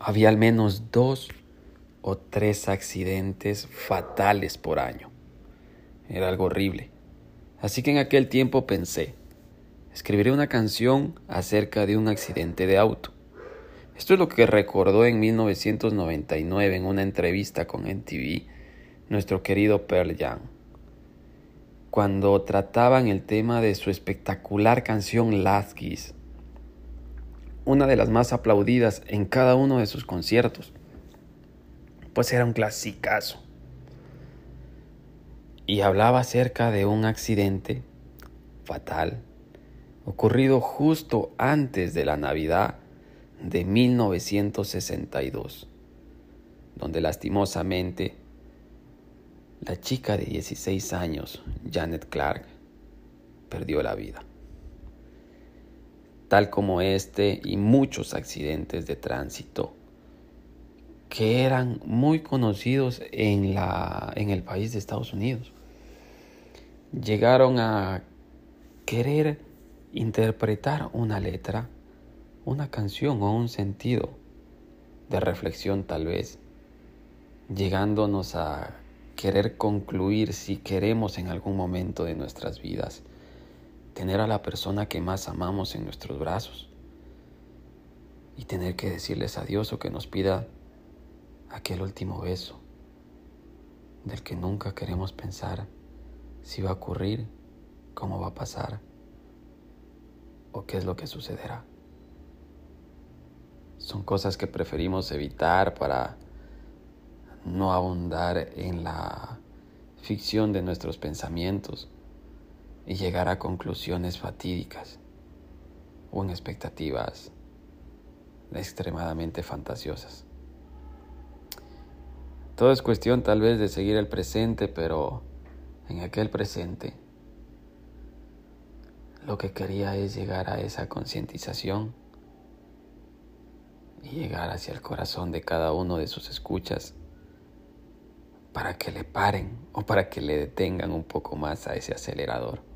había al menos dos o tres accidentes fatales por año. Era algo horrible. Así que en aquel tiempo pensé, escribiré una canción acerca de un accidente de auto. Esto es lo que recordó en 1999 en una entrevista con NTV nuestro querido Pearl Young, cuando trataban el tema de su espectacular canción Last Kiss, una de las más aplaudidas en cada uno de sus conciertos, pues era un clasicazo. Y hablaba acerca de un accidente fatal ocurrido justo antes de la Navidad de 1962, donde lastimosamente la chica de 16 años, Janet Clark, perdió la vida. Tal como este y muchos accidentes de tránsito que eran muy conocidos en, la, en el país de Estados Unidos. Llegaron a querer interpretar una letra, una canción o un sentido de reflexión tal vez, llegándonos a querer concluir si queremos en algún momento de nuestras vidas tener a la persona que más amamos en nuestros brazos y tener que decirles adiós o que nos pida aquel último beso del que nunca queremos pensar si va a ocurrir, cómo va a pasar o qué es lo que sucederá. Son cosas que preferimos evitar para no abundar en la ficción de nuestros pensamientos y llegar a conclusiones fatídicas o en expectativas extremadamente fantasiosas. Todo es cuestión tal vez de seguir el presente, pero en aquel presente lo que quería es llegar a esa concientización y llegar hacia el corazón de cada uno de sus escuchas para que le paren o para que le detengan un poco más a ese acelerador.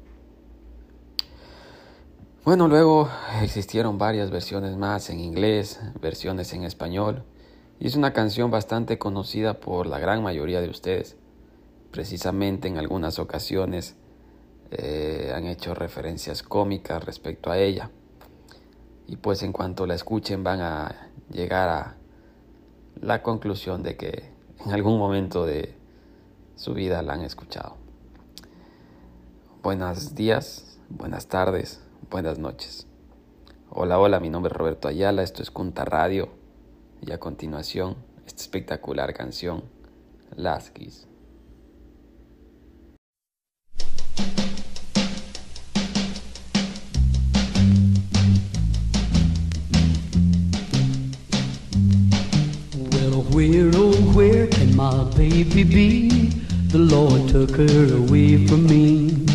Bueno, luego existieron varias versiones más en inglés, versiones en español, y es una canción bastante conocida por la gran mayoría de ustedes. Precisamente en algunas ocasiones eh, han hecho referencias cómicas respecto a ella. Y pues en cuanto la escuchen van a llegar a la conclusión de que en algún momento de su vida la han escuchado. Buenos días, buenas tardes, buenas noches. Hola, hola, mi nombre es Roberto Ayala, esto es Cunta Radio y a continuación esta espectacular canción, Laskis. Where, oh, where can my baby be? The Lord took her away from me.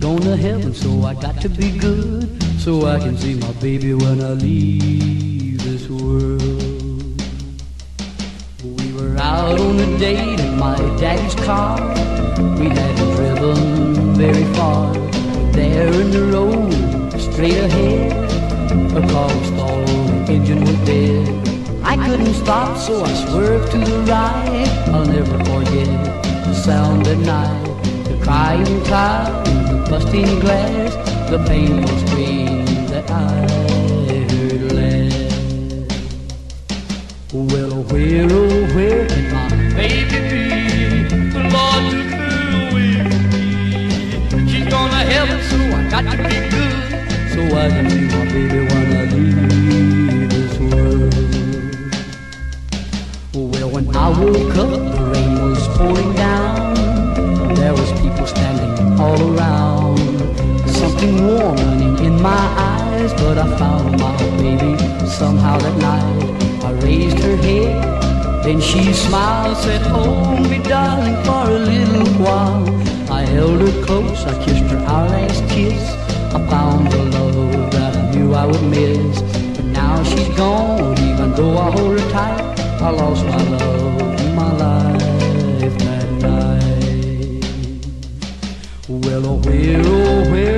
Gone to heaven, so I got to be good. So I can see my baby when I leave this world. We were out on a date in my daddy's car. We hadn't driven very far. But there in the road, straight ahead, a car was stalled, the engine was dead. I couldn't stop, so I swerved to the right. I'll never forget the sound at night, the crying the busting glass, the painful scream that I heard last. Well, where, oh, where can my baby be? The Lord took her away from me. She's gone to heaven, so I got to be good, so I can see my baby when I leave this world. Well, when I woke up, the rain was pouring down. There was people standing all around. Something warm running in my eyes, but I found my baby somehow that night. I raised her head, then she smiled, said, oh, Hold me, darling, for a little while. I held her close, I kissed her our last kiss. I found the love that I knew I would miss. But now she's gone, even though I hold her tight. I lost my love in my life that night. Well, oh, where, oh, where